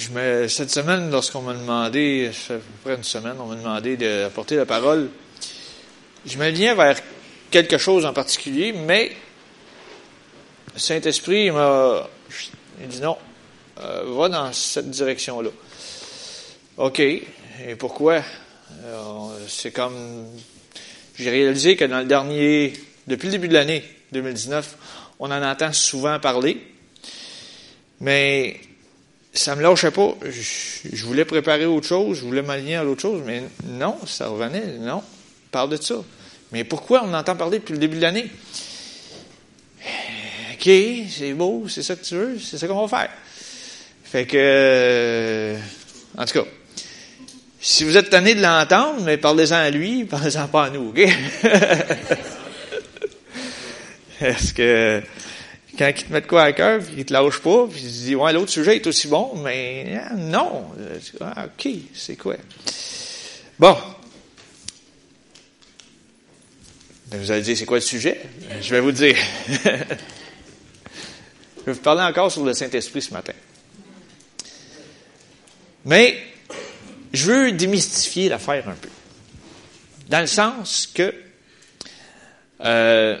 Je me, cette semaine, lorsqu'on m'a demandé, ça fait à peu près une semaine, on m'a demandé d'apporter la parole, je m'alignais vers quelque chose en particulier, mais le Saint-Esprit m'a dit non, euh, va dans cette direction-là. OK. Et pourquoi? Euh, c'est comme j'ai réalisé que dans le dernier, depuis le début de l'année 2019, on en entend souvent parler, mais ça me lâchait pas. Je, voulais préparer autre chose, je voulais m'aligner à l'autre chose, mais non, ça revenait, non, parle de ça. Mais pourquoi on entend parler depuis le début de l'année? OK, c'est beau, c'est ça que tu veux, c'est ça qu'on va faire. Fait que, en tout cas, si vous êtes tanné de l'entendre, mais parlez-en à lui, parlez-en pas à nous, OK? Est-ce que quand il te met de quoi à cœur, puis il te lâche pas, puis il te dit Ouais, l'autre sujet est aussi bon, mais hein, non. Ah, OK, c'est quoi? Bon. Ben, vous allez dire, c'est quoi le sujet? Je vais vous dire. Je vais vous parler encore sur le Saint-Esprit ce matin. Mais je veux démystifier l'affaire un peu. Dans le sens que, euh,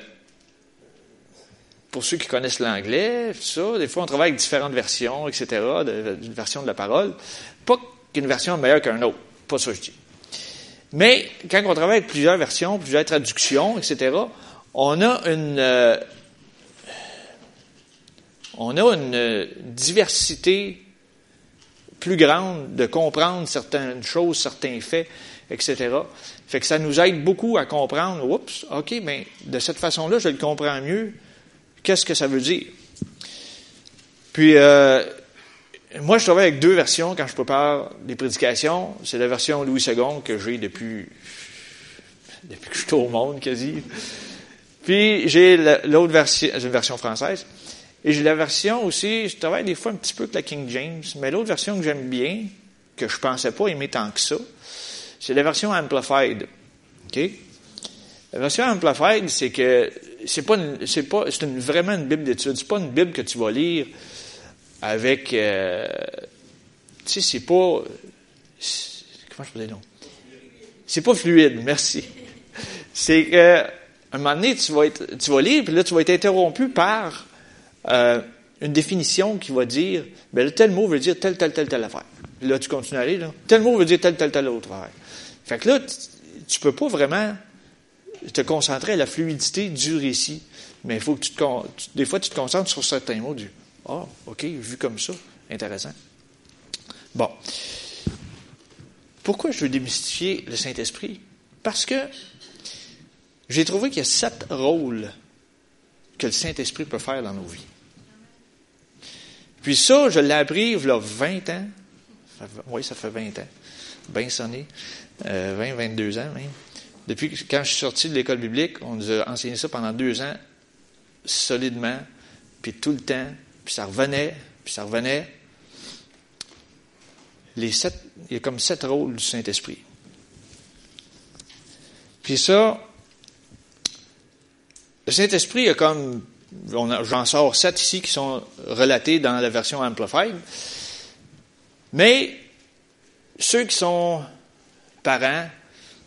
pour ceux qui connaissent l'anglais, ça, des fois on travaille avec différentes versions, etc., d'une version de la parole. Pas qu'une version est meilleure qu'une autre, pas ça je dis. Mais quand on travaille avec plusieurs versions, plusieurs traductions, etc., on a une, euh, on a une diversité plus grande de comprendre certaines choses, certains faits, etc. Fait que ça nous aide beaucoup à comprendre, oups, OK, mais de cette façon-là, je le comprends mieux. Qu'est-ce que ça veut dire? Puis, euh, moi, je travaille avec deux versions quand je prépare des prédications. C'est la version Louis II que j'ai depuis, depuis que je suis au monde, quasi. Puis, j'ai l'autre version, une version française. Et j'ai la version aussi, je travaille des fois un petit peu avec la King James, mais l'autre version que j'aime bien, que je pensais pas aimer tant que ça, c'est la version Amplified. OK? La version Amplified, c'est que c'est pas c'est pas c'est une, vraiment une Bible d'étude. C'est pas une Bible que tu vas lire avec euh, tu sais, c'est pas comment je peux dire non? C'est pas fluide, merci. C'est que un moment donné, tu vas être, tu vas lire, puis là, tu vas être interrompu par euh, une définition qui va dire, ben tel mot veut dire telle, telle, telle, telle affaire. Là, tu continues à aller, là. Tel mot veut dire telle, telle, telle autre affaire. Fait que là, tu peux pas vraiment te concentrer à la fluidité du récit, mais il faut que tu te, des fois, tu te concentres sur certains mots du, ah, OK, vu comme ça, intéressant. Bon. Pourquoi je veux démystifier le Saint-Esprit? Parce que j'ai trouvé qu'il y a sept rôles que le Saint-Esprit peut faire dans nos vies. Puis ça, je l'ai appris il y a 20 ans. Oui, ça fait 20 ans. Bien sonné. 20, euh, 22 ans même. Depuis quand je suis sorti de l'école biblique, on nous a enseigné ça pendant deux ans, solidement, puis tout le temps, puis ça revenait, puis ça revenait. Il y a comme sept rôles du Saint-Esprit. Puis ça, le Saint-Esprit a comme J'en sors sept ici qui sont relatés dans la version Amplified. Mais ceux qui sont parents,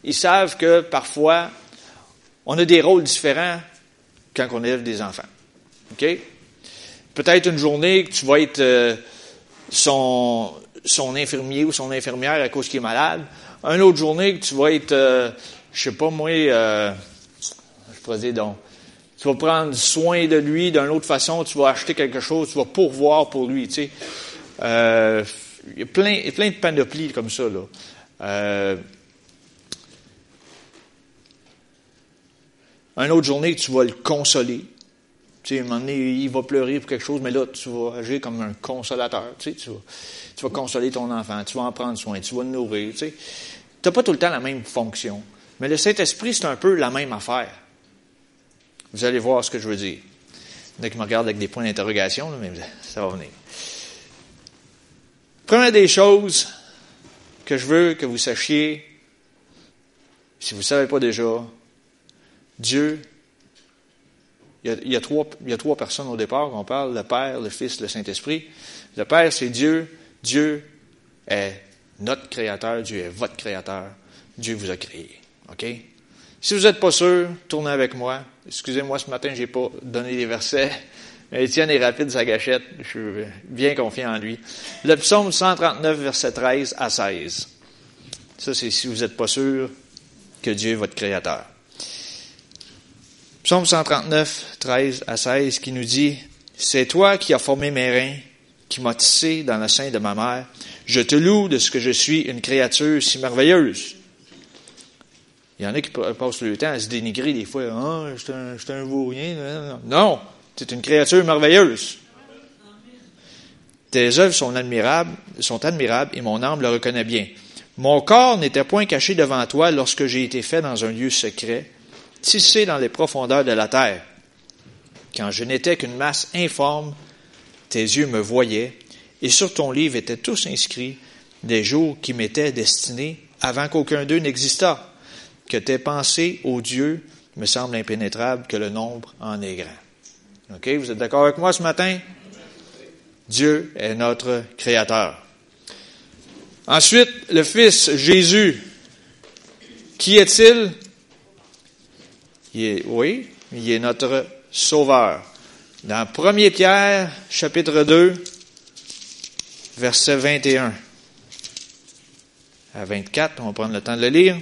ils savent que parfois, on a des rôles différents quand on élève des enfants. OK? Peut-être une journée que tu vas être euh, son, infirmier ou son infirmière à cause qu'il est malade. Une autre journée que tu vas être, euh, je sais pas moi, euh, je pourrais dire donc, tu vas prendre soin de lui d'une autre façon, tu vas acheter quelque chose, tu vas pourvoir pour lui, tu sais. Euh, il y a plein, plein de panoplies comme ça, là. Une autre journée, tu vas le consoler. Tu sais, un moment donné, il va pleurer pour quelque chose, mais là, tu vas agir comme un consolateur. Tu, sais, tu, vas, consoler ton enfant, tu vas en prendre soin, tu vas le nourrir. Tu n'as pas tout le temps la même fonction. Mais le Saint-Esprit, c'est un peu la même affaire. Vous allez voir ce que je veux dire. Il y en a qui me regardent avec des points d'interrogation, mais ça va venir. Première des choses que je veux que vous sachiez, si vous ne savez pas déjà, Dieu, il y, a, trois, personnes au départ qu'on parle, le Père, le Fils, le Saint-Esprit. Le Père, c'est Dieu Dieu est notre créateur, Dieu est votre créateur, Dieu vous a créé. OK? Si vous n'êtes pas sûr, tournez avec moi. Excusez-moi, ce matin, j'ai pas donné les versets. Étienne est rapide sa gâchette. Je suis bien confiant en lui. Le psaume 139, verset 13 à 16. Ça, c'est si vous n'êtes pas sûr que Dieu est votre créateur. Psaume 139, 13 à 16, qui nous dit, C'est toi qui as formé mes reins, qui m'as tissé dans le sein de ma mère. Je te loue de ce que je suis une créature si merveilleuse. Il y en a qui passent le temps à se dénigrer des fois. Ah, je suis un, vaurien. Non, tu es une créature merveilleuse. Tes œuvres sont admirables, sont admirables et mon âme le reconnaît bien. Mon corps n'était point caché devant toi lorsque j'ai été fait dans un lieu secret, tissé dans les profondeurs de la terre. Quand je n'étais qu'une masse informe, tes yeux me voyaient, et sur ton livre étaient tous inscrits des jours qui m'étaient destinés avant qu'aucun d'eux n'existât, que tes pensées, ô Dieu, me semblent impénétrables, que le nombre en est grand. OK? Vous êtes d'accord avec moi ce matin? Dieu est notre Créateur. Ensuite, le Fils Jésus. Qui est-il? Est, oui, il est notre Sauveur. Dans 1 Pierre, chapitre 2, verset 21 à 24, on va prendre le temps de le lire.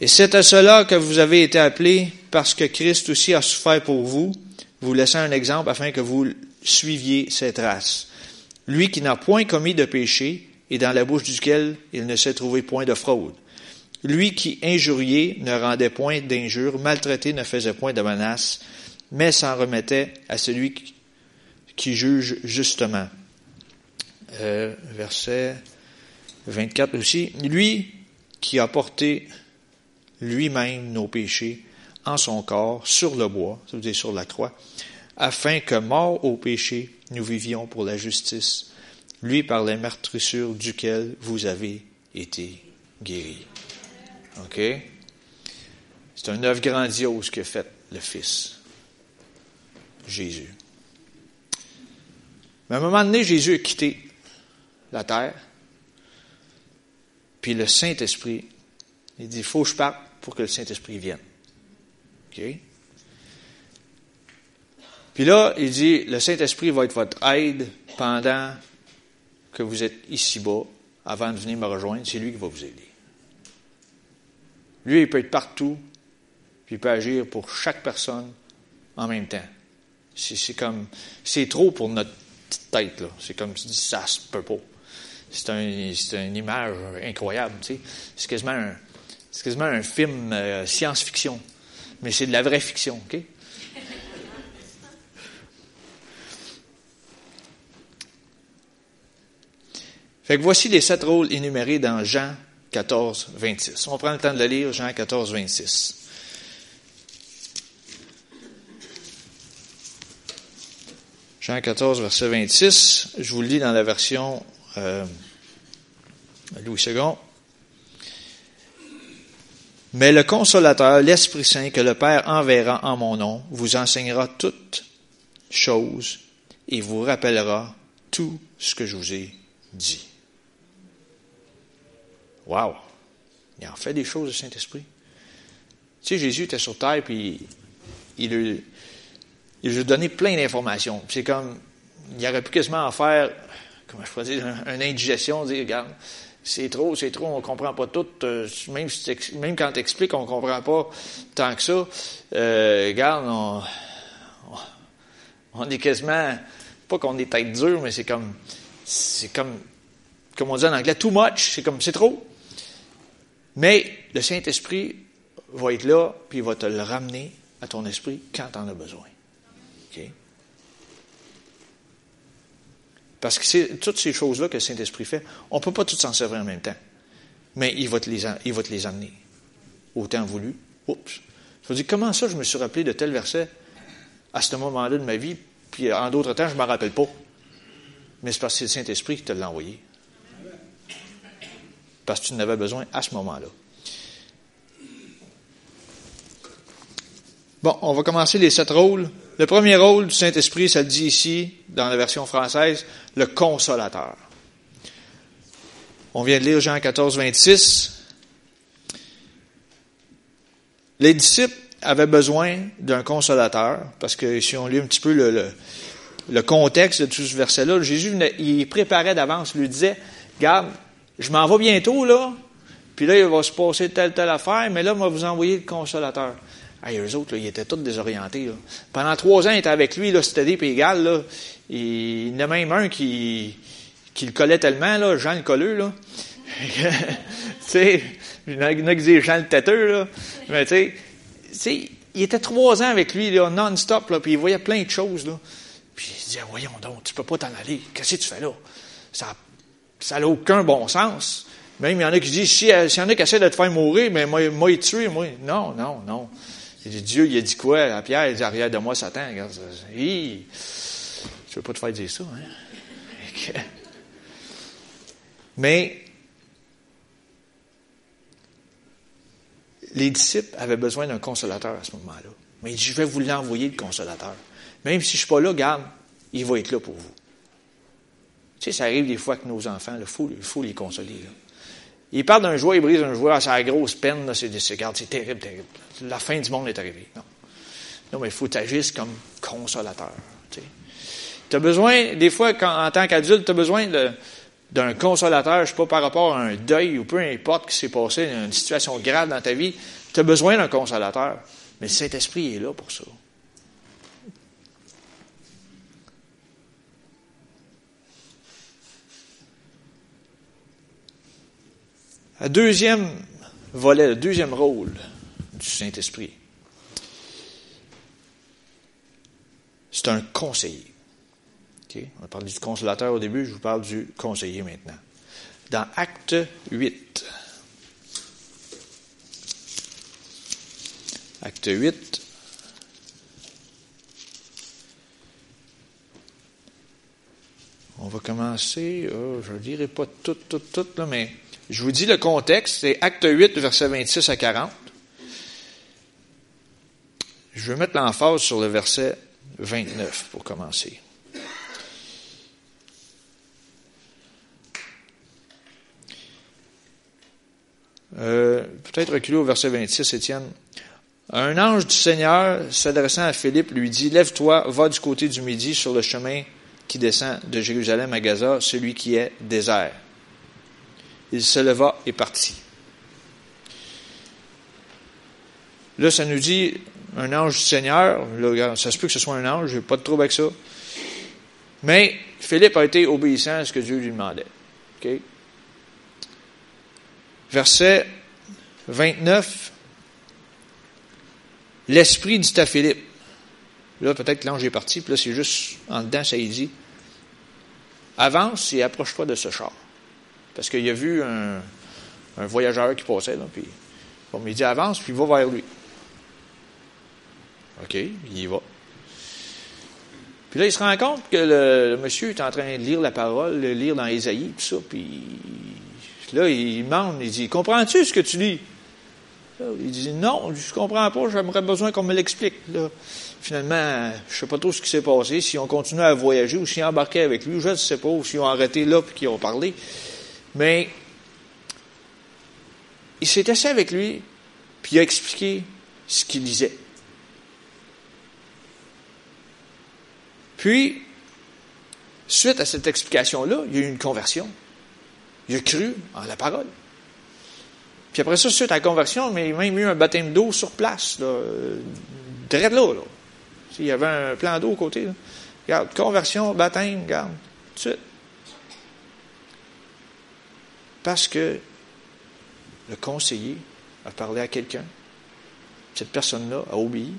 Et c'est à cela que vous avez été appelés, parce que Christ aussi a souffert pour vous, vous laissant un exemple afin que vous suiviez cette race. Lui qui n'a point commis de péché, et dans la bouche duquel il ne s'est trouvé point de fraude. Lui qui injuriait ne rendait point d'injure, maltraité ne faisait point de menace, mais s'en remettait à celui qui juge justement. Euh, verset 24 aussi. Lui qui a porté lui-même nos péchés en son corps sur le bois, ça veut dire sur la croix, afin que, mort au péché, nous vivions pour la justice, lui par les meurtrissures duquel vous avez été guéris. OK? C'est un œuvre grandiose que fait le Fils, Jésus. Mais à un moment donné, Jésus a quitté la terre, puis le Saint-Esprit, il dit, il faut que je parte pour que le Saint-Esprit vienne. OK? Puis là, il dit, le Saint-Esprit va être votre aide pendant que vous êtes ici-bas, avant de venir me rejoindre. C'est lui qui va vous aider. Lui, il peut être partout, puis il peut agir pour chaque personne en même temps. C'est comme, c'est trop pour notre petite tête, là. C'est comme si ça se peut pas. C'est un, une image incroyable, tu sais. C'est quasiment un, c'est quasiment un film euh, science-fiction. Mais c'est de la vraie fiction, OK? Fait que voici les sept rôles énumérés dans Jean 14, 26. On prend le temps de le lire, Jean 14, 26. Jean 14, verset 26. Je vous le lis dans la version euh, Louis II. Mais le consolateur, l'Esprit Saint que le Père enverra en mon nom, vous enseignera toutes choses et vous rappellera tout ce que je vous ai dit. Wow! Il en fait des choses, le Saint-Esprit. Tu sais, Jésus était sur terre, puis il, lui, il a donné plein d'informations. C'est comme, il aurait pu quasiment en faire, comment je pourrais dire, une indigestion, dire, regarde, c'est trop, c'est trop, on comprend pas tout. Euh, même, même quand tu expliques, on comprend pas tant que ça. Euh, regarde, on, on, est quasiment, pas qu'on est tête dure, mais c'est comme, c'est comme, comme on dit en anglais, too much, c'est comme, c'est trop. Mais le Saint-Esprit va être là, puis il va te le ramener à ton esprit quand tu en as besoin. Parce que c'est toutes ces choses-là que le Saint-Esprit fait, on ne peut pas tout s'en servir en même temps. Mais il va te les, il va te les amener. Au temps voulu. Oups. Je me dis, comment ça je me suis rappelé de tel verset à ce moment-là de ma vie, puis en d'autres temps, je ne me rappelle pas. Mais c'est parce que c'est le Saint-Esprit qui te l'a envoyé parce que tu en avais besoin à ce moment-là. Bon, on va commencer les sept rôles. Le premier rôle du Saint-Esprit, ça le dit ici, dans la version française, le consolateur. On vient de lire Jean 14, 26. Les disciples avaient besoin d'un consolateur, parce que si on lit un petit peu le, le, contexte de tout ce verset-là, Jésus il préparait d'avance, lui disait, Garde, je m'en vais bientôt, là, puis là, il va se passer telle, telle affaire, mais là, on va vous envoyer le consolateur. Hey, eux autres, là, ils étaient tous désorientés. Là. Pendant trois ans, ils étaient avec lui, c'était des égal. Là. il y en a même un qui, le collait tellement, là, Jean le colleux, là. tu sais, il y en a qui Jean le têteux, là. Mais tu sais, il était trois ans avec lui, là, non-stop, là, puis il voyait plein de choses, là. Puis il disait, voyons donc, tu peux pas t'en aller. Qu'est-ce que tu fais là? Ça n'a aucun bon sens. Même il y en a qui disent, s'il y en a qui essaient de te faire mourir, mais moi, moi, il tué, moi. Non, non, non. Dieu, il a dit quoi? À Pierre? Il dit, arrière de moi, Satan. Regarde, hi, je veux pas te faire dire ça, hein? Mais les disciples avaient besoin d'un consolateur à ce moment-là. Mais il dit, je vais vous l'envoyer, le consolateur. Même si je suis pas là, garde, il va être là pour vous. Tu sais, ça arrive des fois que nos enfants, il faut, faut, les consoler. Là. Ils parlent d'un joueur, ils brisent un joueur, c'est la grosse peine, c'est, c'est, c'est terrible, terrible. La fin du monde est arrivée. Non, non mais il faut agir comme consolateur. Tu as besoin, des fois, quand, en tant qu'adulte, tu as besoin d'un consolateur, je ne sais pas par rapport à un deuil ou peu importe ce qui s'est passé, une situation grave dans ta vie, tu as besoin d'un consolateur. Mais le Saint-Esprit est là pour ça. Le deuxième volet, le deuxième rôle du Saint-Esprit, c'est un conseiller. On a parlé du consolateur au début, je vous parle du conseiller maintenant. Dans Acte 8, Acte 8, on va commencer, oh, je ne dirai pas tout, tout, tout, là, mais je vous dis le contexte, c'est Acte 8, verset 26 à 40. Je vais mettre l'emphase sur le verset 29 pour commencer. Euh, peut-être reculer au verset 26, Étienne. Un ange du Seigneur, s'adressant à Philippe, lui dit, Lève-toi, va du côté du midi sur le chemin qui descend de Jérusalem à Gaza, celui qui est désert. Il se leva et partit. Là, ça nous dit un ange du Seigneur. Ça se peut que ce soit un ange, je n'ai pas de trouble avec ça. Mais Philippe a été obéissant à ce que Dieu lui demandait. Okay? verset 29, l'Esprit dit à Philippe, là peut-être que l'ange est parti, puis là c'est juste en dedans, ça y dit, avance et approche-toi de ce char. Parce qu'il a vu un, voyageur qui passait, là, puis il dit avance, puis va vers lui. OK, il y va. Puis là, il se rend compte que le, monsieur est en train de lire la parole, de lire dans Ésaïe, tout ça, puis là, il demande, il dit, comprends-tu ce que tu lis? il dit, non, je ne comprends pas, j'aimerais besoin qu'on me l'explique. Finalement, je ne sais pas trop ce qui s'est passé, si on continue à voyager ou s'ils embarqué avec lui, je ne sais pas, ou s'ils ont arrêté là et qu'ils ont parlé. Mais il s'est assis avec lui, puis il a expliqué ce qu'il lisait. Puis, suite à cette explication-là, il y a eu une conversion. Il a cru en la parole. Puis après ça, suite à la conversion, mais il a même eu un baptême d'eau sur place, là, là, là. Il y avait un plan d'eau à côté. Regarde, conversion, baptême, regarde, tout de suite. Parce que le conseiller a parlé à quelqu'un. Cette personne-là a obéi.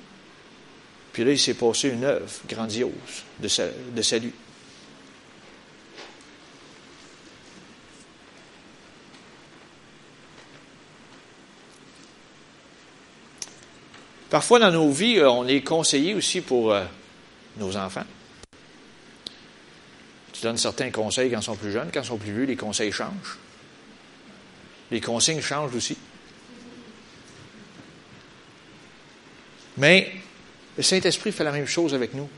Puis là, il s'est passé une œuvre grandiose de, salut. Parfois, dans nos vies, euh, on est conseillé aussi pour euh, nos enfants. Tu donnes certains conseils quand ils sont plus jeunes, quand ils sont plus vieux, les conseils changent. Les consignes changent aussi. Mais Le Saint-Esprit fait la même chose avec nous.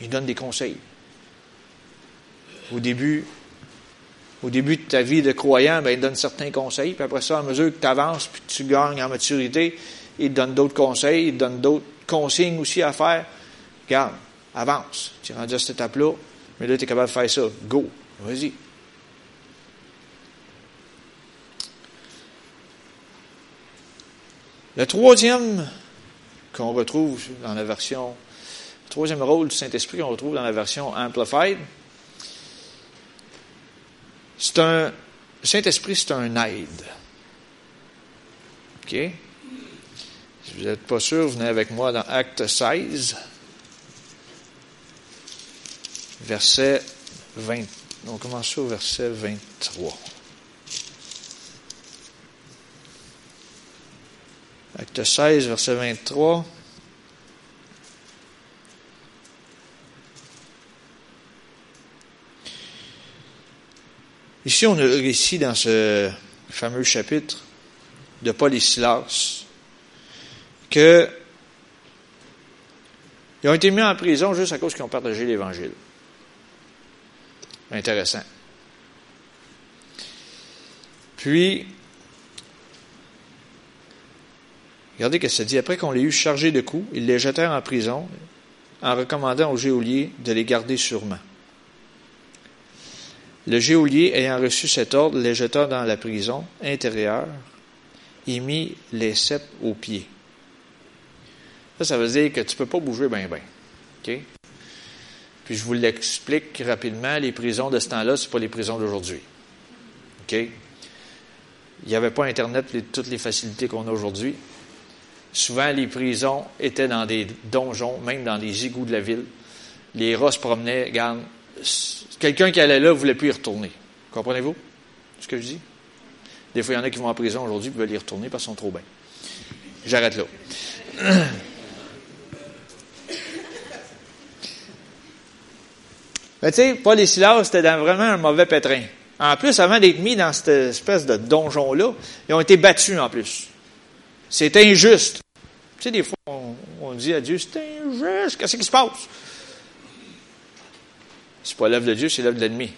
Il donne des conseils. Au début, au début de ta vie de croyant, ben, il donne certains conseils, puis après ça, à mesure que tu avances, puis tu gagnes en maturité, il te donne d'autres conseils, il te donne d'autres consignes aussi à faire. Regarde, avance. Tu es rendu à cette étape-là, mais là, tu es capable de faire ça. Go. Vas-y. Le troisième qu'on retrouve dans la version, le troisième rôle du Saint-Esprit qu'on retrouve dans la version Amplified, c'est un, le Saint-Esprit, c'est un aide. OK? Si vous n'êtes pas sûr, venez avec moi dans Acte 16, verset 20. On commence au verset 23. Acte 16, verset 23. Ici, on a le récit dans ce fameux chapitre de Paul et Silas que ils ont été mis en prison juste à cause qu'ils ont partagé l'Évangile. Intéressant. Puis, regardez ce que ça dit. Après qu'on les eut chargés de coups, ils les jetèrent en prison en recommandant aux geôliers de les garder sûrement. Le geôlier, ayant reçu cet ordre, les jeta dans la prison intérieure et mit les sept aux pieds. Ça, ça veut dire que tu ne peux pas bouger bien, bien. Puis je vous l'explique rapidement, les prisons de ce temps-là, ce pas les prisons d'aujourd'hui. Il n'y avait pas Internet et toutes les facilités qu'on a aujourd'hui. Souvent, les prisons étaient dans des donjons, même dans les égouts de la ville. Les rats se promenaient, regarde, Quelqu'un qui allait là ne voulait plus y retourner. Comprenez-vous ce que je dis? Des fois, il y en a qui vont en prison aujourd'hui et veulent y retourner parce qu'ils sont trop bien. J'arrête là. Mais tu sais, Paul et Silas, c'était vraiment un mauvais pétrin. En plus, avant d'être mis dans cette espèce de donjon-là, ils ont été battus en plus. C'est injuste. Tu sais, des fois, on, dit à Dieu, c'est injuste, qu'est-ce qui se passe? C'est pas l'œuvre de Dieu, c'est l'œuvre de l'ennemi.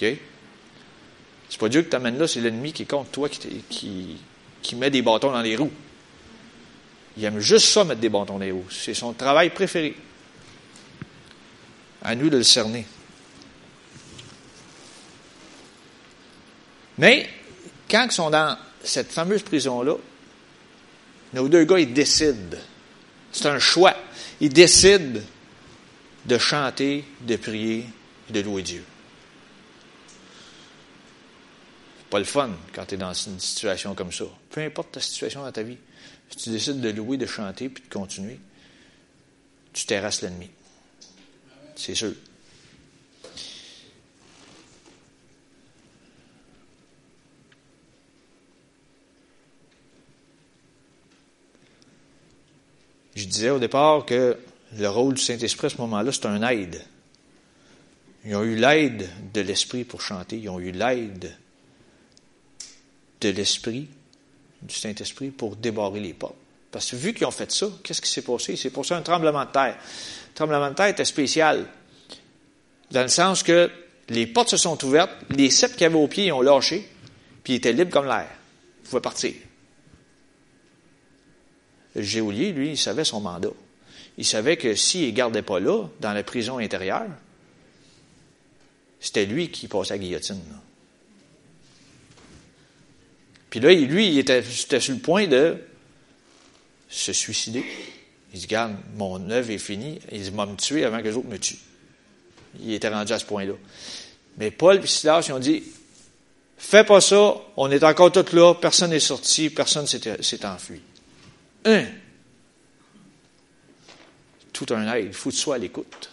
OK? C'est pas Dieu qui t'amène là, c'est l'ennemi qui est contre toi, qui, qui, met des bâtons dans les roues. Il aime juste ça, mettre des bâtons dans les roues. C'est son travail préféré. À nous de le cerner. Mais, quand ils sont dans cette fameuse prison-là, nos deux gars, ils décident. C'est un choix. Ils décident de chanter, de prier et de louer Dieu. Pas le fun quand tu es dans une situation comme ça. Peu importe ta situation dans ta vie, si tu décides de louer, de chanter puis de continuer, tu terrasses l'ennemi. C'est sûr. Je disais au départ que le rôle du Saint-Esprit à ce moment-là, c'est un aide. Ils ont eu l'aide de l'Esprit pour chanter. Ils ont eu l'aide de l'Esprit, du Saint-Esprit, pour débarrer les portes. Parce que vu qu'ils ont fait ça, qu'est-ce qui s'est passé? C'est pour ça un tremblement de terre. Le tremblement de terre était spécial. Dans le sens que les portes se sont ouvertes, les sept qui avaient au pied ont lâché, puis ils étaient libres comme l'air. Ils pouvaient partir. Le géolier, lui, il savait son mandat il savait que s'il ne gardait pas là, dans la prison intérieure, c'était lui qui passait la guillotine. Puis là, lui, il était, sur le point de se suicider. Il dit, regarde, mon œuvre est finie. Il dit, me tuer avant que les autres me tuent. Il était rendu à ce point-là. Mais Paul et Silas, ils ont dit, fais pas ça, on est encore tous là, personne n'est sorti, personne s'est enfui. Un, tout un aide. Il faut que tu à l'écoute.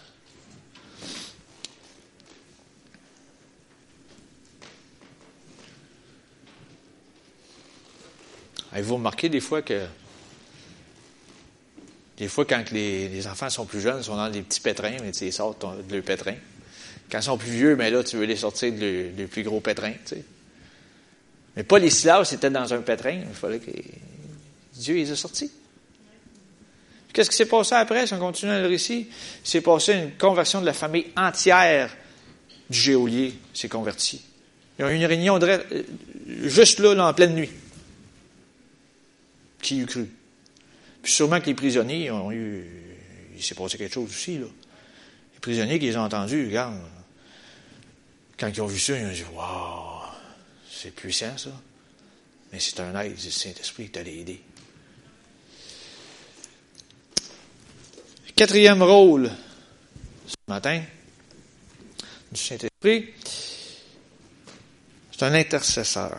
Avez-vous remarqué des fois que des fois, quand les, enfants sont plus jeunes, ils sont dans des petits pétrins, mais tu les sortes de leur pétrin. Quand ils sont plus vieux, mais là, tu veux les sortir de plus gros pétrin. Tu sais. Mais pas les Silas étaient dans un pétrin. Il fallait que Dieu les a sortis. Qu'est-ce qui s'est passé après, si on continue le récit? Il s'est passé une conversion de la famille entière du géolier s'est converti. Il y a eu une réunion euh, juste là, là, en pleine nuit. Qui eût cru? Puis sûrement que les prisonniers ont eu. Il s'est passé quelque chose aussi, là. Les prisonniers qui les ont entendus, regarde, quand ils ont vu ça, ils ont dit Waouh, c'est puissant ça. Mais c'est un aide du Saint-Esprit qui t'a aidé. Quatrième rôle ce matin du Saint-Esprit, c'est un intercesseur.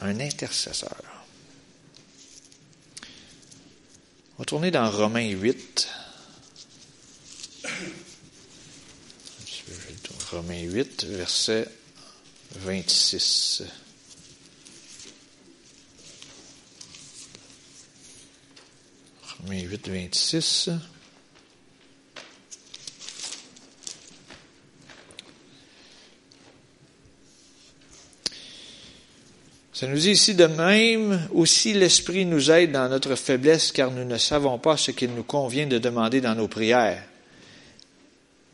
Un intercesseur. On dans Romains 8. Romains 8, verset 26. Romains 8, 26. Ça nous dit ici de même, aussi l'Esprit nous aide dans notre faiblesse, car nous ne savons pas ce qu'il nous convient de demander dans nos prières.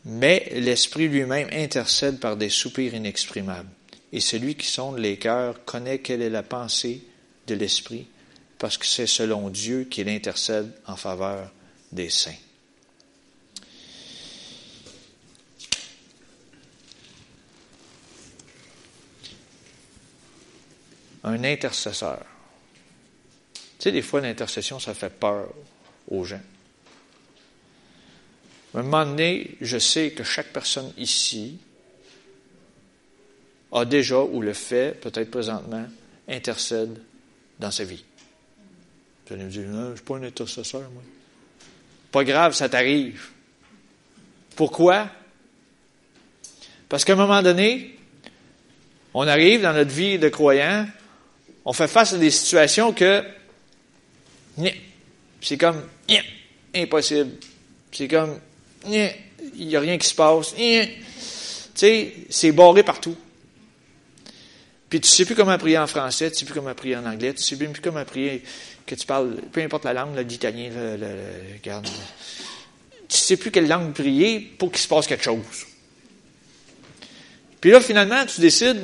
Mais l'Esprit lui-même intercède par des soupirs inexprimables. Et celui qui sonde les cœurs connaît quelle est la pensée de l'Esprit, parce que c'est selon Dieu qu'il intercède en faveur des saints. un intercesseur. Tu sais, des fois, l'intercession, ça fait peur aux gens. À un moment donné, je sais que chaque personne ici a déjà ou le fait, peut-être présentement, intercède dans sa vie. Vous allez me dire, non, je ne suis pas un intercesseur, moi. Pas grave, ça t'arrive. Pourquoi? Parce qu'à un moment donné, on arrive dans notre vie de croyant, on fait face à des situations que c'est comme impossible. C'est comme il n'y a rien qui se passe. Tu sais, c'est barré partout. Puis tu sais plus comment prier en français, tu sais plus comment prier en anglais, tu sais plus comment prier que tu parles, peu importe la langue, l'italien, le, le, regarde, tu sais plus quelle langue prier pour qu'il se passe quelque chose. Puis là, finalement, tu décides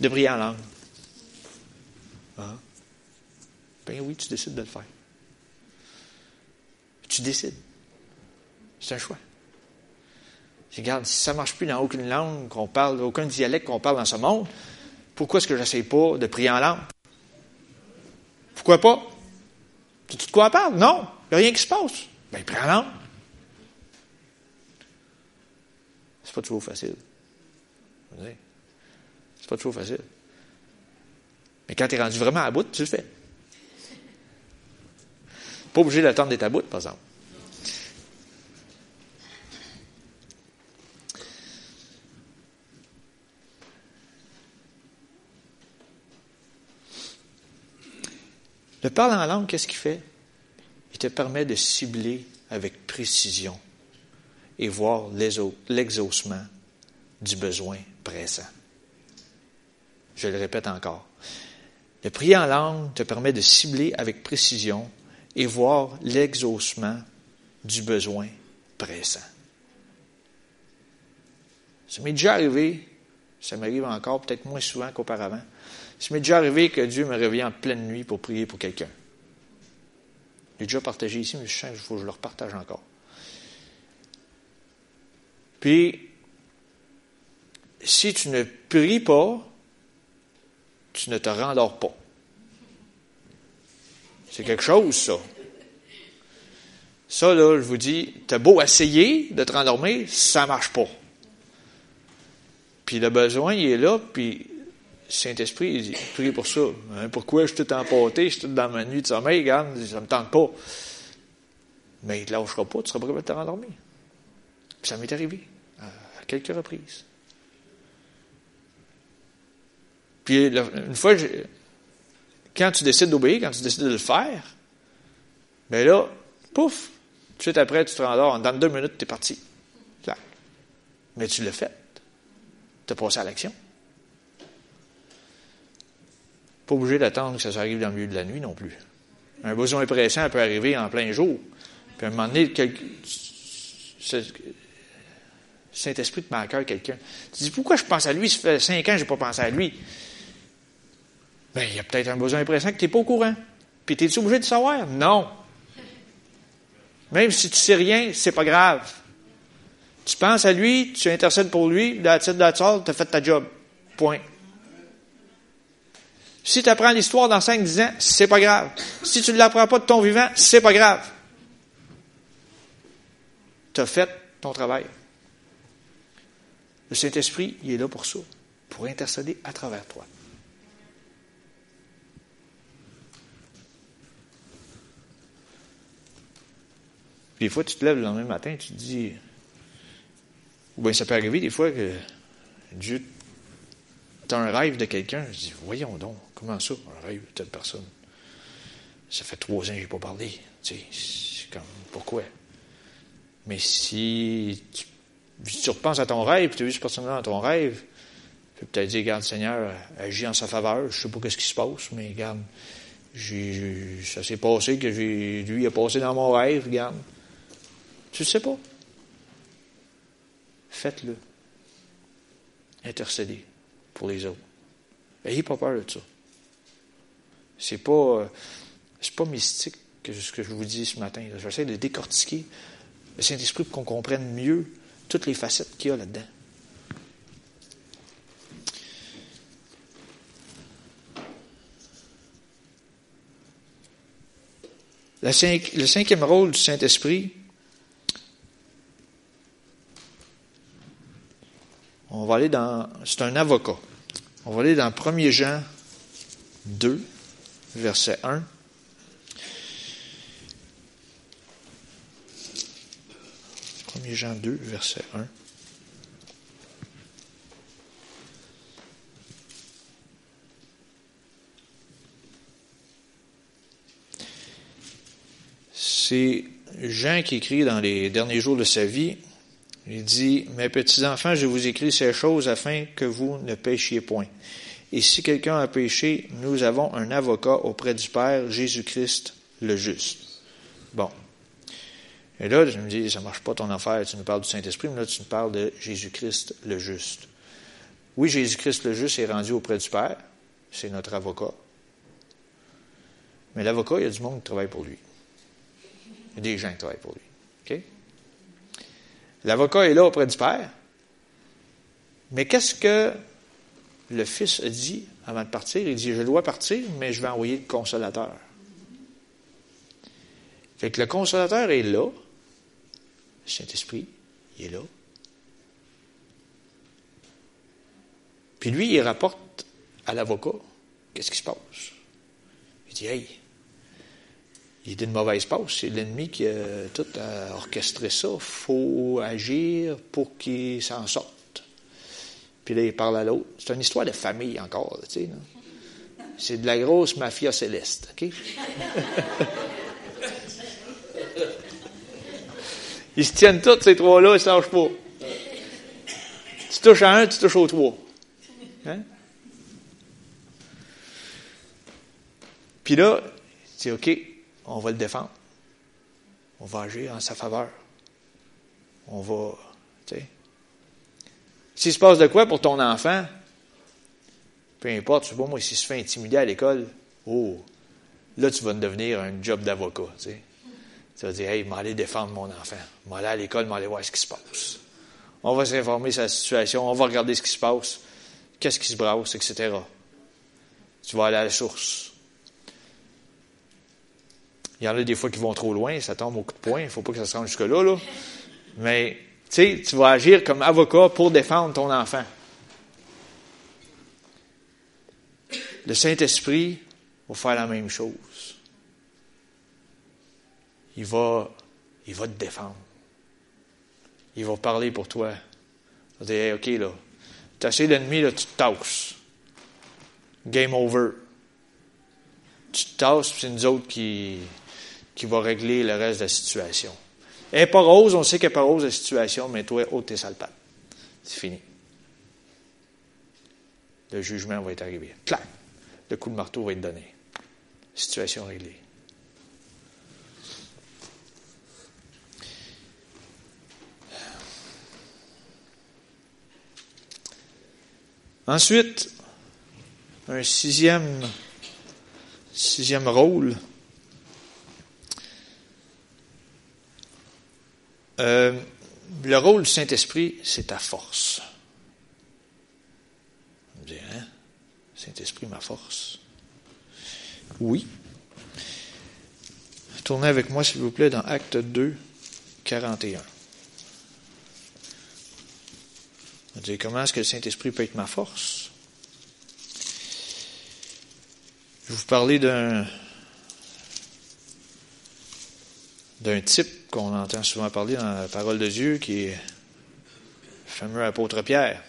de prier en langue. Ah. Ben oui, tu décides de le faire. Tu décides. C'est un choix. Regarde, si ça ne marche plus dans aucune langue qu'on parle, aucun dialecte qu'on parle dans ce monde, pourquoi est-ce que je n'essaye pas de prier en langue? Pourquoi pas? Tu de quoi on parle? Non, il n'y a rien qui se passe. Ben, prie en langue. C'est pas toujours facile. C'est pas toujours facile. Mais quand tu es rendu vraiment à bout, tu le fais. Pas obligé d'attendre d'être à bout, par exemple. Le parler en langue, qu'est-ce qu'il fait? Il te permet de cibler avec précision et voir l'exaucement du besoin pressant. Je le répète encore. Le prier en langue te permet de cibler avec précision et voir l'exaucement du besoin pressant. Ça m'est déjà arrivé, ça m'arrive encore peut-être moins souvent qu'auparavant, ça m'est déjà arrivé que Dieu me réveille en pleine nuit pour prier pour quelqu'un. J'ai déjà partagé ici, mais je sens qu'il faut que je le repartage encore. Puis, si tu ne pries pas, tu ne te rendors pas. C'est quelque chose, ça. Ça, là, je vous dis, t'as beau essayer de te rendormir, ça marche pas. Puis le besoin, il est là, puis Saint-Esprit, il dit, prie pour ça. Hein, pourquoi je suis tout emporté, je suis tout dans ma nuit de sommeil, regarde, ça ne me tente pas. Mais il ne te lâchera pas, tu seras capable de te rendormir. Puis ça m'est arrivé à quelques reprises. Puis une fois, quand tu décides d'obéir, quand tu décides de le faire, bien là, pouf, tout de suite après, tu te rendors, dans deux minutes, tu es parti. Mais tu l'as fait. Tu as passé à l'action. Pas obligé d'attendre que ça arrive dans le milieu de la nuit non plus. Un besoin pressant peut arriver en plein jour. Puis à un moment donné, Saint-Esprit te met cœur quelqu'un. Tu dis, pourquoi je pense à lui? Ça fait cinq ans que je n'ai pas pensé à lui. Bien, il y a peut-être un besoin pressant que tu n'es pas au courant. Puis, es-tu obligé de savoir? Non. Même si tu sais rien, c'est pas grave. Tu penses à lui, tu intercèdes pour lui, la titre de tu as fait ta job. Point. Si tu apprends l'histoire dans 5-10 ans, c'est pas grave. Si tu ne l'apprends pas de ton vivant, c'est pas grave. Tu as fait ton travail. Le Saint-Esprit, il est là pour ça, pour intercéder à travers toi. Des fois, tu te lèves le lendemain matin, tu te dis, ou bien ça peut arriver des fois que Dieu, tu as un rêve de quelqu'un, je dis, voyons donc, comment ça, un rêve de telle personne? Ça fait trois ans que je n'ai pas parlé. Tu sais, comme, pourquoi? Mais si tu, repenses à ton rêve, tu as vu cette personne dans ton rêve, tu peux peut-être dire, regarde, Seigneur, agis en sa faveur, je ne sais pas ce qui se passe, mais regarde, ça s'est passé que lui a passé dans mon rêve, regarde. Tu ne sais pas. Faites-le. Intercédez pour les autres. Ayez pas peur de ça. C'est pas, euh, c'est pas mystique que ce que je vous dis ce matin. J'essaie de décortiquer le Saint-Esprit pour qu'on comprenne mieux toutes les facettes qu'il y a là-dedans. le cinquième rôle du Saint-Esprit, On va aller dans. C'est un avocat. On va aller dans 1 Jean 2, verset 1. Premier Jean 2, verset 1. C'est Jean qui écrit dans les derniers jours de sa vie il dit, Mes petits enfants, je vous écris ces choses afin que vous ne péchiez point. Et si quelqu'un a péché, nous avons un avocat auprès du Père, Jésus-Christ le juste. Bon. Et là, je me dis, ça marche pas ton affaire, tu nous parles du Saint-Esprit, mais là, tu nous parles de Jésus-Christ le juste. Oui, Jésus-Christ le juste est rendu auprès du Père, c'est notre avocat. Mais l'avocat, il y a du monde qui travaille pour lui. Il y a des gens qui travaillent pour lui. OK? L'avocat est là auprès du Père. Mais qu'est-ce que le Fils a dit avant de partir? Il dit, je dois partir, mais je vais envoyer le consolateur. Fait que le consolateur est là. Le Saint-Esprit, il est là. Puis lui, il rapporte à l'avocat qu'est-ce qui se passe. Il dit, hey, il est une mauvaise passe. C'est l'ennemi qui a tout orchestré ça. Faut agir pour qu'il s'en sorte. Puis là, il parle à l'autre. C'est une histoire de famille encore, tu sais. C'est de la grosse mafia céleste, OK? ils se tiennent tous, ces trois-là, ils se lâchent pas. Tu touches à un, tu touches aux trois. Hein? Puis là, c'est OK, on va le défendre. On va agir en sa faveur. On va, tu. S'il se passe de quoi pour ton enfant, peu importe, je sais pas moi, s'il se fait intimider à l'école, oh, là, tu vas devenir un job d'avocat, tu sais. Tu vas dire, hey, je vais aller défendre mon enfant. Je vais aller à l'école, je vais aller voir ce qui se passe. On va s'informer sur la situation, on va regarder ce qui se passe, qu'est-ce qui se brasse, etc. Tu vas aller à la source. Il y en a des fois qui vont trop loin, ça tombe au coup de poing, il ne faut pas que ça se rende jusque-là. Là. Mais, sais, tu vas agir comme avocat pour défendre ton enfant. Le Saint-Esprit va faire la même chose. Il va, il va te défendre. Il va parler pour toi. Il va dire, OK, là, tu as assez d'ennemis, là, tu te tasses. Game over. Tu te tasses, c'est nous autres qui va régler le reste de la situation. Elle n'est pas rose, on sait qu'elle n'est pas rose la situation, mais toi, ôte tes sales pattes. C'est fini. Le jugement va être arrivé. Clac. le coup de marteau va être donné. Situation réglée. Ensuite, un sixième, sixième rôle. Euh, le rôle du Saint-Esprit, c'est ta force. Vous me dites, hein? Saint-Esprit, ma force. Oui. Tournez avec moi, s'il vous plaît, dans Acte 2, 41. Vous dites, comment est-ce que le Saint-Esprit peut être ma force? Je vais vous parler d'un d'un type qu'on entend souvent parler dans la parole de Dieu, qui est le fameux apôtre Pierre,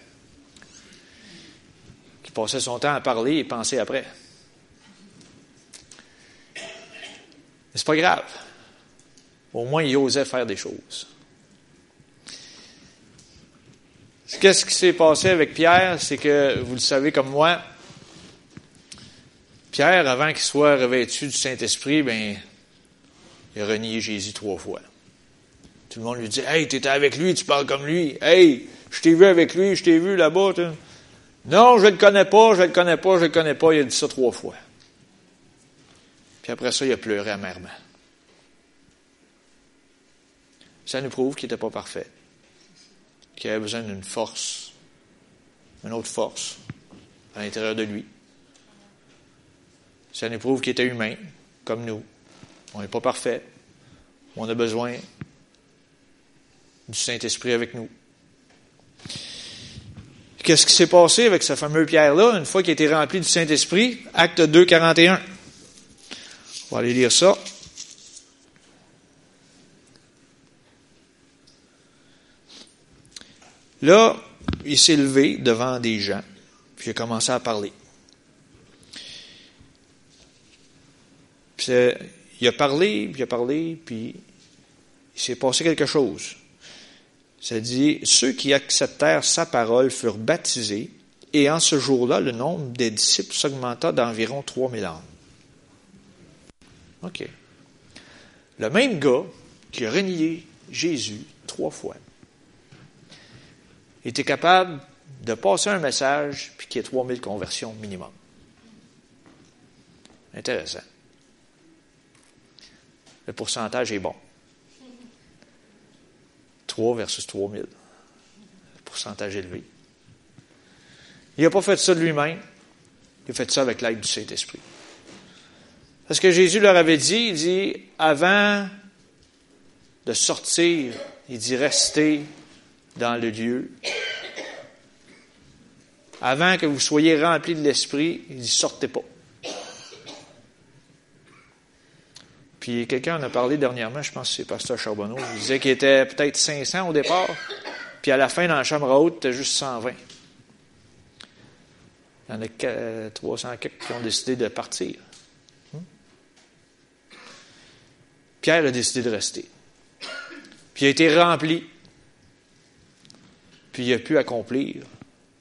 qui passait son temps à parler et penser après. Mais c'est pas grave. Au moins, il osait faire des choses. Qu'est-ce qui s'est passé avec Pierre? C'est que, vous le savez comme moi, Pierre, avant qu'il soit revêtu du Saint-Esprit, ben, il a renié Jésus trois fois. Tout le monde lui dit Hey, tu étais avec lui, tu parles comme lui. Hey, je t'ai vu avec lui, je t'ai vu là-bas. Non, je ne le connais pas, je ne le connais pas, je ne le connais pas. Il a dit ça trois fois. Puis après ça, il a pleuré amèrement. Ça nous prouve qu'il n'était pas parfait, qu'il avait besoin d'une force, une autre force à l'intérieur de lui. Ça nous prouve qu'il était humain, comme nous. On n'est pas parfait. On a besoin du Saint-Esprit avec nous. Qu'est-ce qui s'est passé avec ce fameux Pierre-là, une fois qu'il a été rempli du Saint-Esprit? Acte 2, 41. On va aller lire ça. Là, il s'est levé devant des gens, puis il a commencé à parler. Puis il a parlé, puis il a parlé, puis il s'est passé quelque chose. Ça dit, ceux qui acceptèrent sa parole furent baptisés, et en ce jour-là, le nombre des disciples s'augmenta d'environ 3000 âmes. OK. Le même gars qui a renié Jésus trois fois était capable de passer un message puis qu'il y ait 3000 conversions minimum. Intéressant le pourcentage est bon. 3 versus 3000. Le pourcentage élevé. Il n'a pas fait ça de lui-même. Il a fait ça avec l'aide du Saint-Esprit. Parce que Jésus leur avait dit, il dit, avant de sortir, il dit, restez dans le lieu. Avant que vous soyez remplis de l'Esprit, il dit, sortez pas. Puis quelqu'un en a parlé dernièrement, je pense que c'est Pasteur Charbonneau, il disait qu'il était peut-être 500 au départ, puis à la fin, dans la chambre haute, c'était juste 120. Il y en a 300 qui ont décidé de partir. Hmm? Pierre a décidé de rester. Puis il a été rempli. Puis il a pu accomplir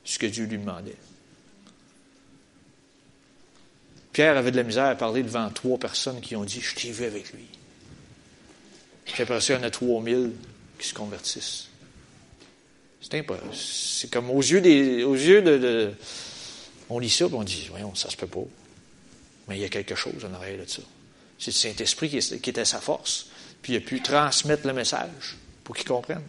ce que Dieu lui demandait. Pierre avait de la misère à parler devant trois personnes qui ont dit Je t'ai vu avec lui. Puis après ça, il y en a 3000 qui se convertissent. C'est C'est comme aux yeux, des, aux yeux de, On lit ça et on dit Voyons, ça se peut pas. Mais il y a quelque chose en arrière de ça. C'est le Saint-Esprit qui, qui était sa force. Puis il a pu transmettre le message pour qu'ils comprennent.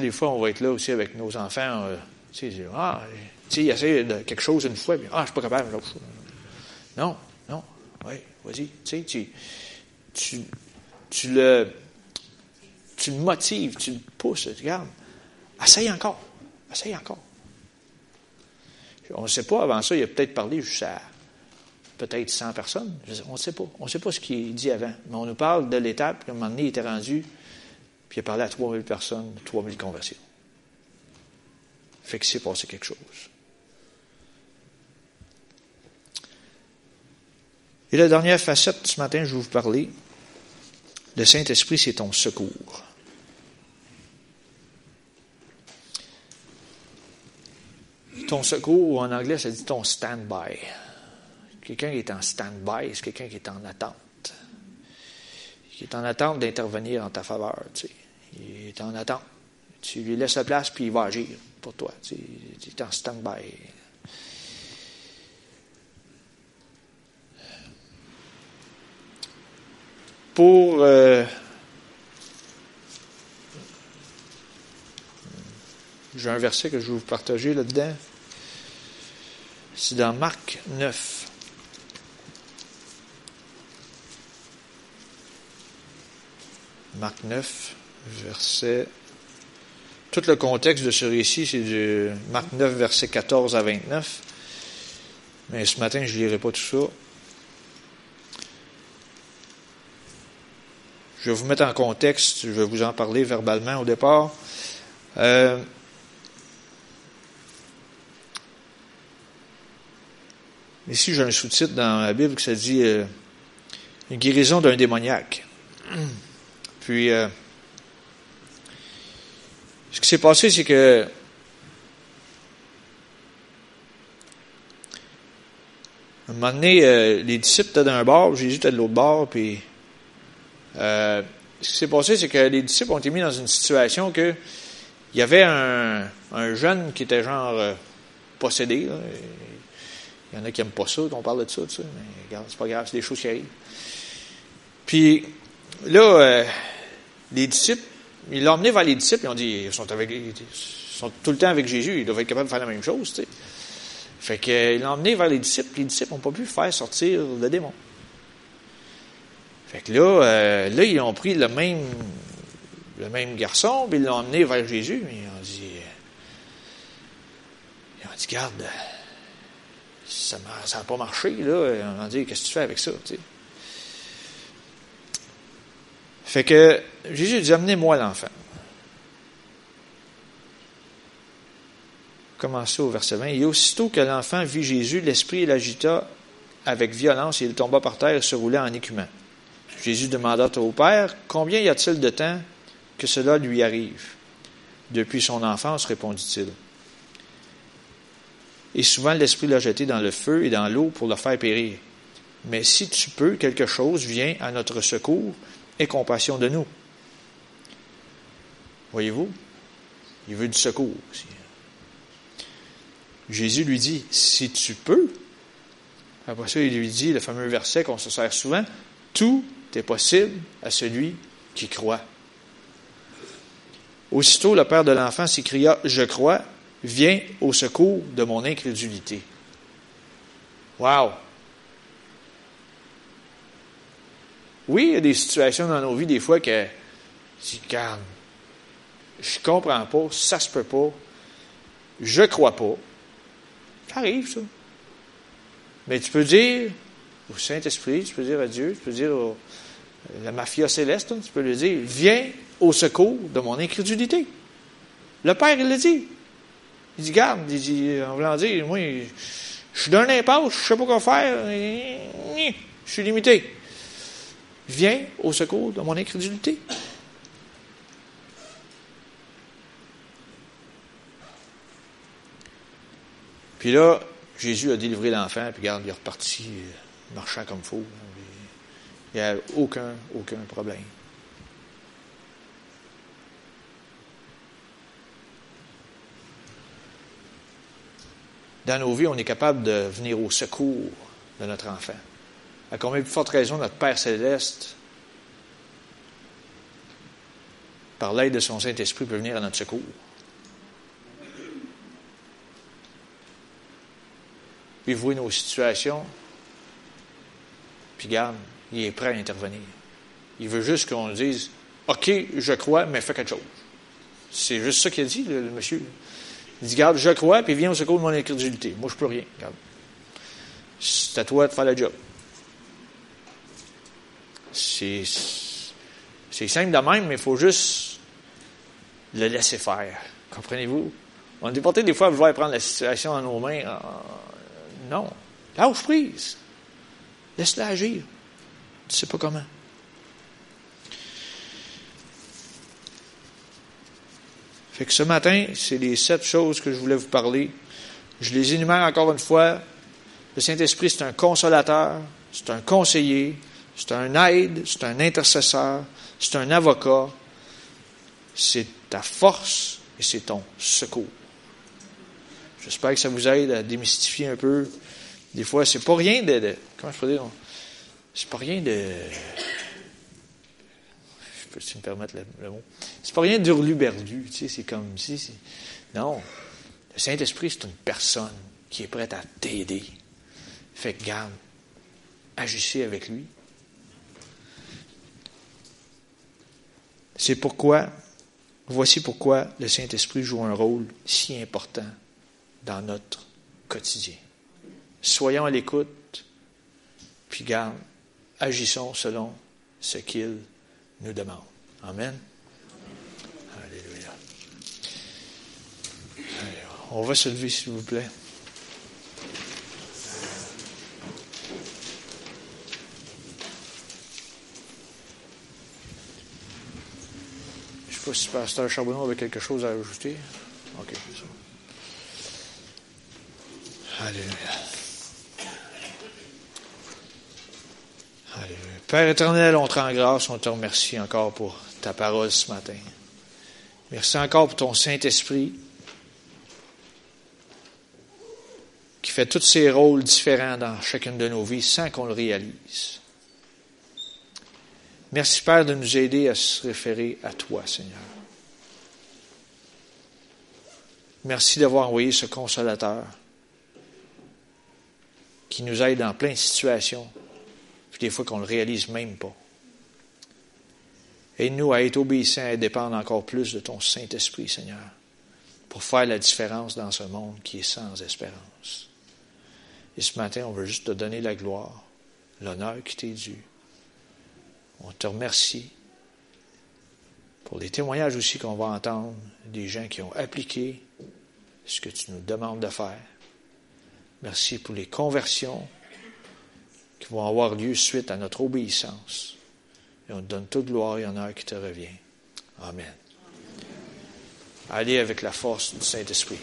Des fois, on va être là aussi avec nos enfants. Euh, tu sais, ah, tu sais, quelque chose une fois, puis ah, je suis pas capable. Non, non, oui, vas-y. Tu tu, tu, le, tu le motives, tu le pousses. Regarde, essaye encore, essaye encore. On ne sait pas, avant ça, il a peut-être parlé jusqu'à peut-être 100 personnes. On ne sait pas. On ne sait pas ce qu'il dit avant. Mais on nous parle de l'étape, à un moment donné, il était rendu puis il a parlé à 3000 personnes, 3000 conversions. Fait qu'il s'est passé quelque chose. Et la dernière facette ce matin, je vais vous parler Le Saint-Esprit, c'est ton secours. Ton secours, ou en anglais, ça dit ton stand-by. Quelqu'un qui est en stand-by, c'est quelqu'un qui est en attente. Qui est en attente d'intervenir en ta faveur. Tu sais. Il est en attente. Tu lui laisses la place, puis il va agir pour toi. Tu, es en stand-by. Pour euh, j'ai un verset que je vais vous partager là-dedans. C'est dans Marc 9. Marc 9, verset. Tout le contexte de ce récit, c'est de Marc 9, verset 14 à 29. Mais ce matin, je ne lirai pas tout ça. Je vais vous mettre en contexte, je vais vous en parler verbalement au départ. Euh, ici, j'ai un sous-titre dans la Bible qui dit euh, Une guérison d'un démoniaque. Puis, euh, ce qui s'est passé, c'est que un moment donné, euh, les disciples étaient d'un bord, Jésus était de l'autre bord, puis euh, ce qui s'est passé, c'est que les disciples ont été mis dans une situation que il y avait un, un jeune qui était genre euh, possédé. Là. Il y en a qui n'aiment pas ça, qu'on parle de ça, ça mais regarde, c'est pas grave, c'est des choses qui arrivent. Puis là, les disciples, ils l'ont emmené vers les disciples, ils ont dit, ils sont, avec, ils sont tout le temps avec Jésus, ils doivent être capables de faire la même chose, tu. Fait qu'ils l'ont emmené vers les disciples, les disciples n'ont pas pu faire sortir le démon. Fait que là, euh, là, ils ont pris le même, le même garçon, puis ils l'ont emmené vers Jésus, mais ils ont dit, euh, ils ont dit, garde, ça n'a pas marché, là. Ils ont dit, qu'est-ce que tu fais avec ça. Fait que Jésus dit, amenez-moi l'enfant. Commencez au verset 20. Et aussitôt que l'enfant vit Jésus, l'esprit l'agita avec violence et il tomba par terre et se roula en écumant. Jésus demanda au Père, Combien y a-t-il de temps que cela lui arrive? Depuis son enfance, répondit-il. Et souvent l'Esprit l'a jeté dans le feu et dans l'eau pour le faire périr. Mais si tu peux, quelque chose vient à notre secours et compassion de nous. Voyez-vous, il veut du secours aussi. Jésus lui dit, si tu peux, après ça, il lui dit le fameux verset qu'on se sert souvent, tout est possible à celui qui croit. Aussitôt, le père de l'enfant s'écria, je crois, viens au secours de mon incrédulité. Wow! Oui, il y a des situations dans nos vies, des fois, que je calme. Je comprends pas, ça se peut pas, je crois pas. Ça arrive, ça. Mais tu peux dire au Saint-Esprit, tu peux dire à Dieu, tu peux dire à la mafia céleste, tu peux lui dire, viens au secours de mon incrédulité. Le Père, il le dit. Il dit, garde, il dit, en voulant dire, moi, je suis dans l'impasse, je sais pas quoi faire, je suis limité. Viens au secours de mon incrédulité. Puis là, Jésus a délivré l'enfant, puis regarde, il est reparti euh, marchant comme fou. Il n'y a aucun, aucun problème. Dans nos vies, on est capable de venir au secours de notre enfant. À combien de forte raison notre Père céleste, par l'aide de son Saint-Esprit, peut venir à notre secours? Puis voyez nos situations, puis garde, il est prêt à intervenir. Il veut juste qu'on dise OK, je crois, mais fais quelque chose. C'est juste ça qu'il dit, le, monsieur. Il dit Garde, je crois, puis viens au secours de mon incrédulité. Moi, je peux rien. C'est à toi de faire le job. C'est simple de même, mais il faut juste le laisser faire. Comprenez-vous? On est porté des fois à vouloir prendre la situation en nos mains. Non. Lâche prise. Laisse-la agir. Tu sais pas comment. Fait que ce matin, c'est les sept choses que je voulais vous parler. Je les énumère encore une fois. Le Saint-Esprit, c'est un consolateur, c'est un conseiller, c'est un aide, c'est un intercesseur, c'est un avocat, c'est ta force et c'est ton secours. J'espère que ça vous aide à démystifier un peu. Des fois, c'est pas rien de, comment je peux dire, c'est pas rien de, je peux me permettre le, mot, c'est pas rien d'hurluberdu, tu sais, c'est comme si, non, le Saint-Esprit, c'est une personne qui est prête à t'aider. Fait que garde, agissez avec lui. C'est pourquoi, voici pourquoi le Saint-Esprit joue un rôle si important dans notre quotidien. Soyons à l'écoute, puis garde, agissons selon ce qu'il nous demande. Amen. Alléluia. on va se lever, s'il vous plaît. Sais pas si Pasteur Charbonneau avait quelque chose à ajouter? OK. Alléluia. Alléluia. Père éternel, on te rend grâce, on te remercie encore pour ta parole ce matin. Merci encore pour ton Saint-Esprit qui fait tous ces rôles différents dans chacune de nos vies sans qu'on le réalise. Merci Père de nous aider à se référer à toi, Seigneur. Merci d'avoir envoyé ce consolateur qui nous aide dans plein de situations, puis des fois qu'on ne le réalise même pas. Aide-nous à être obéissants et dépendre encore plus de ton Saint-Esprit, Seigneur, pour faire la différence dans ce monde qui est sans espérance. Et ce matin, on veut juste te donner la gloire, l'honneur qui t'est dû. On te remercie pour les témoignages aussi qu'on va entendre des gens qui ont appliqué ce que tu nous demandes de faire. Merci pour les conversions qui vont avoir lieu suite à notre obéissance. Et on te donne toute gloire et honneur qui te revient. Amen. Allez avec la force du Saint-Esprit.